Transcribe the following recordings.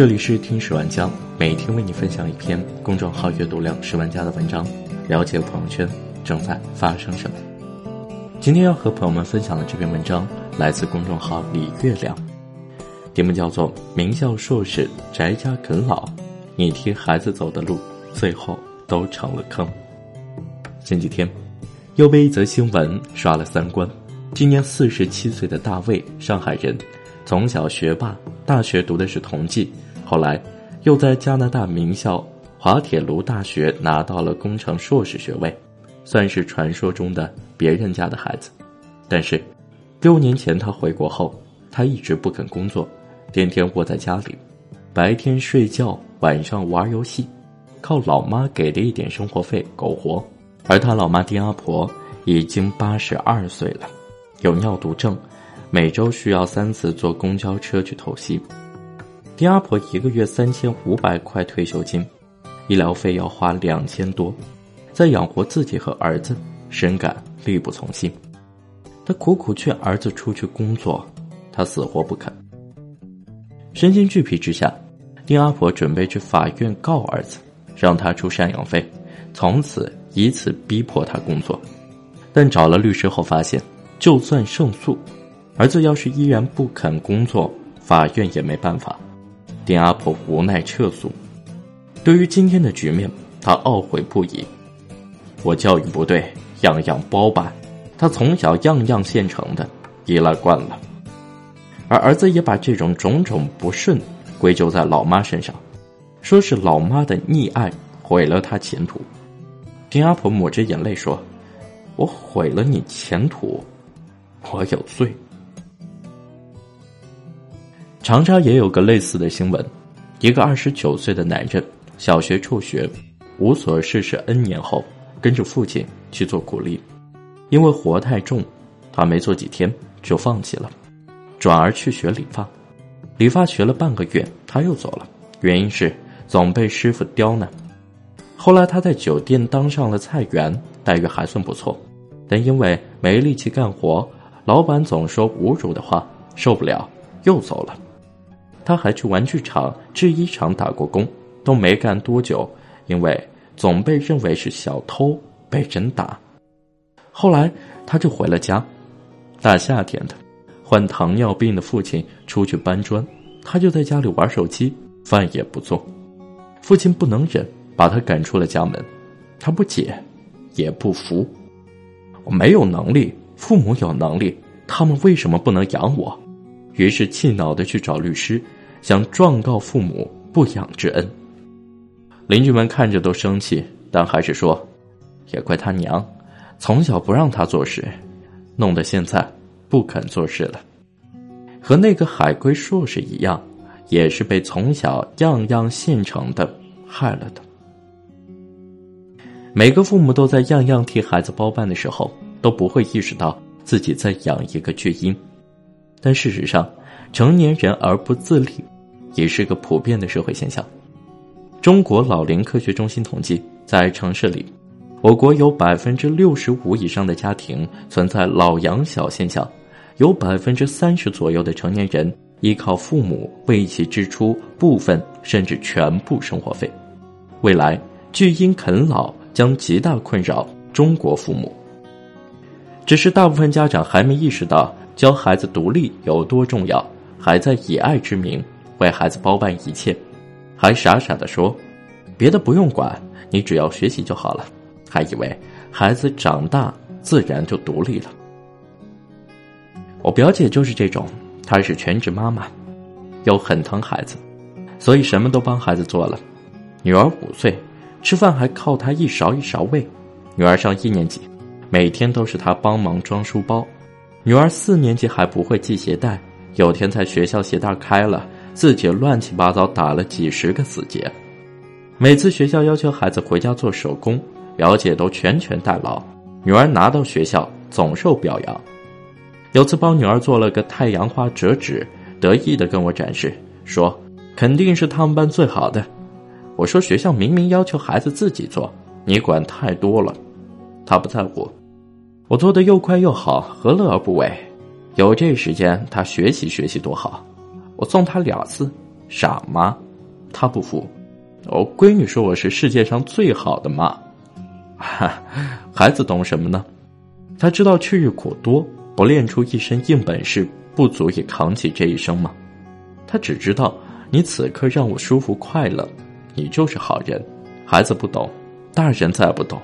这里是听十万加，每天为你分享一篇公众号阅读量十万加的文章，了解朋友圈正在发生什么。今天要和朋友们分享的这篇文章来自公众号李月亮，题目叫做《名校硕士宅家啃老，你替孩子走的路，最后都成了坑》。前几天，又被一则新闻刷了三观。今年四十七岁的大卫，上海人，从小学霸，大学读的是同济，后来又在加拿大名校滑铁卢大学拿到了工程硕士学位，算是传说中的别人家的孩子。但是，六年前他回国后，他一直不肯工作，天天窝在家里，白天睡觉，晚上玩游戏，靠老妈给的一点生活费苟活。而他老妈丁阿婆已经八十二岁了。有尿毒症，每周需要三次坐公交车去透析。丁阿婆一个月三千五百块退休金，医疗费要花两千多，在养活自己和儿子，深感力不从心。他苦苦劝儿子出去工作，他死活不肯。身心俱疲之下，丁阿婆准备去法院告儿子，让他出赡养费，从此以此逼迫他工作。但找了律师后发现。就算胜诉，儿子要是依然不肯工作，法院也没办法。丁阿婆无奈撤诉。对于今天的局面，他懊悔不已。我教育不对，样样包办。他从小样样现成的，依赖惯了。而儿子也把这种种种不顺归咎在老妈身上，说是老妈的溺爱毁了他前途。丁阿婆抹着眼泪说：“我毁了你前途。”我有罪。长沙也有个类似的新闻，一个二十九岁的男人，小学辍学，无所事事 N 年后，跟着父亲去做苦力，因为活太重，他没做几天就放弃了，转而去学理发。理发学了半个月，他又走了，原因是总被师傅刁难。后来他在酒店当上了菜园，待遇还算不错，但因为没力气干活。老板总说侮辱的话，受不了，又走了。他还去玩具厂、制衣厂打过工，都没干多久，因为总被认为是小偷，被人打。后来他就回了家。大夏天的，患糖尿病的父亲出去搬砖，他就在家里玩手机，饭也不做。父亲不能忍，把他赶出了家门。他不解，也不服，我没有能力。父母有能力，他们为什么不能养我？于是气恼的去找律师，想状告父母不养之恩。邻居们看着都生气，但还是说：“也怪他娘，从小不让他做事，弄得现在不肯做事了。”和那个海归硕士一样，也是被从小样样现成的害了的。每个父母都在样样替孩子包办的时候。都不会意识到自己在养一个巨婴，但事实上，成年人而不自立，也是个普遍的社会现象。中国老龄科学中心统计，在城市里，我国有百分之六十五以上的家庭存在老养小现象，有百分之三十左右的成年人依靠父母为其支出部分甚至全部生活费。未来，巨婴啃老将极大困扰中国父母。只是大部分家长还没意识到教孩子独立有多重要，还在以爱之名为孩子包办一切，还傻傻的说，别的不用管，你只要学习就好了，还以为孩子长大自然就独立了。我表姐就是这种，她是全职妈妈，又很疼孩子，所以什么都帮孩子做了。女儿五岁，吃饭还靠她一勺一勺喂。女儿上一年级。每天都是她帮忙装书包，女儿四年级还不会系鞋带，有天在学校鞋带开了，自己乱七八糟打了几十个死结。每次学校要求孩子回家做手工，表姐都全权代劳，女儿拿到学校总受表扬。有次帮女儿做了个太阳花折纸，得意的跟我展示，说肯定是他们班最好的。我说学校明明要求孩子自己做，你管太多了。他不在乎。我做的又快又好，何乐而不为？有这时间，他学习学习多好。我送他两次，傻妈。他不服，我闺女说我是世界上最好的妈。哈，孩子懂什么呢？他知道去日苦多，不练出一身硬本事，不足以扛起这一生吗？他只知道你此刻让我舒服快乐，你就是好人。孩子不懂，大人再不懂，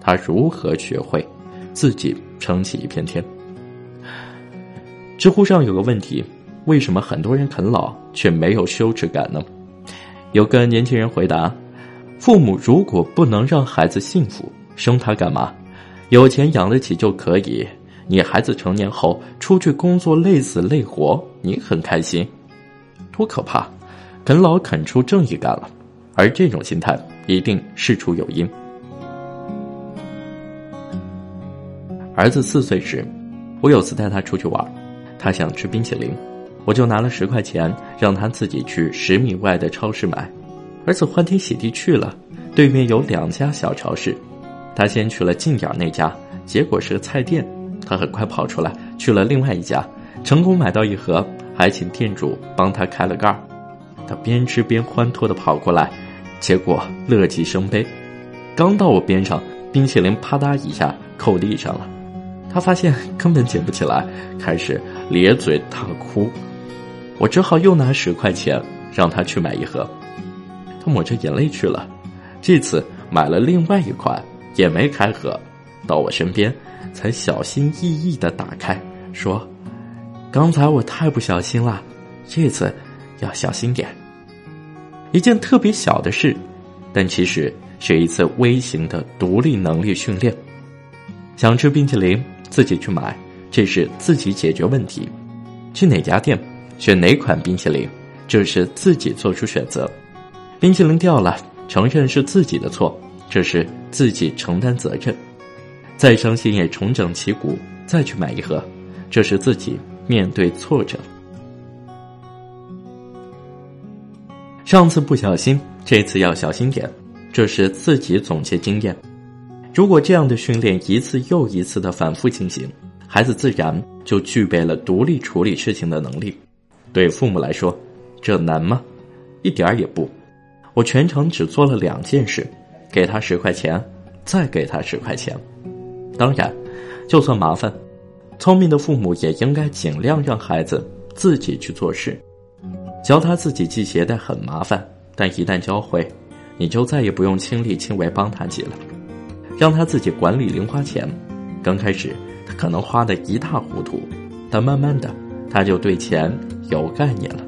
他如何学会自己撑起一片天？知乎上有个问题：为什么很多人啃老却没有羞耻感呢？有个年轻人回答：父母如果不能让孩子幸福，生他干嘛？有钱养得起就可以。你孩子成年后出去工作累死累活，你很开心。多可怕！啃老啃出正义感了，而这种心态一定事出有因。儿子四岁时，我有次带他出去玩，他想吃冰淇淋，我就拿了十块钱让他自己去十米外的超市买。儿子欢天喜地去了，对面有两家小超市，他先去了近点那家，结果是个菜店，他很快跑出来去了另外一家，成功买到一盒。还请店主帮他开了盖儿，他边吃边欢脱的跑过来，结果乐极生悲，刚到我边上，冰淇淋啪嗒一下扣地上了，他发现根本捡不起来，开始咧嘴大哭，我只好又拿十块钱让他去买一盒，他抹着眼泪去了，这次买了另外一款也没开盒，到我身边才小心翼翼的打开，说。刚才我太不小心了，这次要小心点。一件特别小的事，但其实是一次微型的独立能力训练。想吃冰淇淋，自己去买，这是自己解决问题；去哪家店，选哪款冰淇淋，这是自己做出选择。冰淇淋掉了，承认是自己的错，这是自己承担责任。再伤心也重整旗鼓，再去买一盒，这是自己。面对挫折，上次不小心，这次要小心点。这是自己总结经验。如果这样的训练一次又一次的反复进行，孩子自然就具备了独立处理事情的能力。对父母来说，这难吗？一点儿也不。我全程只做了两件事：给他十块钱，再给他十块钱。当然，就算麻烦。聪明的父母也应该尽量让孩子自己去做事，教他自己系鞋带很麻烦，但一旦教会，你就再也不用亲力亲为帮他系了。让他自己管理零花钱，刚开始他可能花的一塌糊涂，但慢慢的他就对钱有概念了。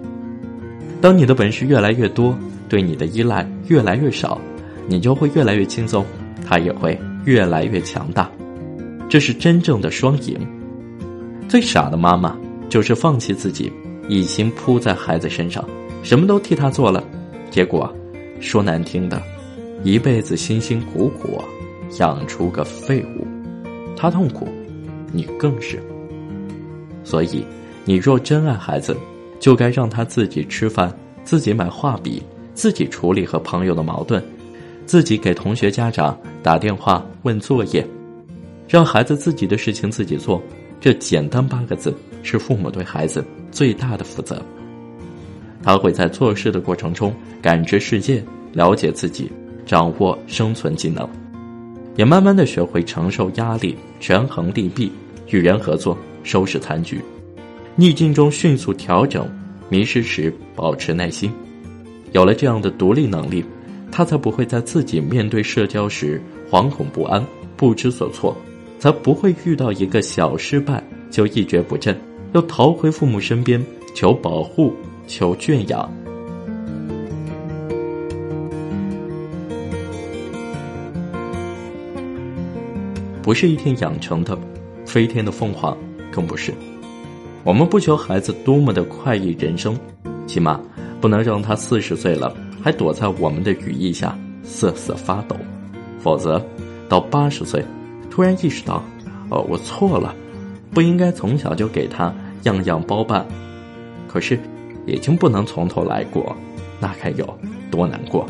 当你的本事越来越多，对你的依赖越来越少，你就会越来越轻松，他也会越来越强大。这是真正的双赢。最傻的妈妈就是放弃自己，一心扑在孩子身上，什么都替他做了，结果说难听的，一辈子辛辛苦苦养出个废物，他痛苦，你更是。所以，你若真爱孩子，就该让他自己吃饭，自己买画笔，自己处理和朋友的矛盾，自己给同学家长打电话问作业，让孩子自己的事情自己做。这简单八个字是父母对孩子最大的负责。他会在做事的过程中感知世界，了解自己，掌握生存技能，也慢慢的学会承受压力、权衡利弊、与人合作、收拾残局，逆境中迅速调整，迷失时保持耐心。有了这样的独立能力，他才不会在自己面对社交时惶恐不安、不知所措。才不会遇到一个小失败就一蹶不振，又逃回父母身边求保护、求圈养。不是一天养成的，飞天的凤凰更不是。我们不求孩子多么的快意人生，起码不能让他四十岁了还躲在我们的羽翼下瑟瑟发抖，否则到八十岁。突然意识到，哦，我错了，不应该从小就给他样样包办。可是，已经不能从头来过，那该有多难过？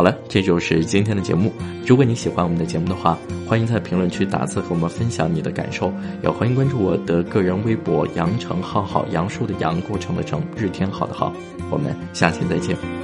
好了，这就是今天的节目。如果你喜欢我们的节目的话，欢迎在评论区打字和我们分享你的感受，也欢迎关注我的个人微博“杨成浩浩”，杨树的杨，过程的程，日天好的好。我们下期再见。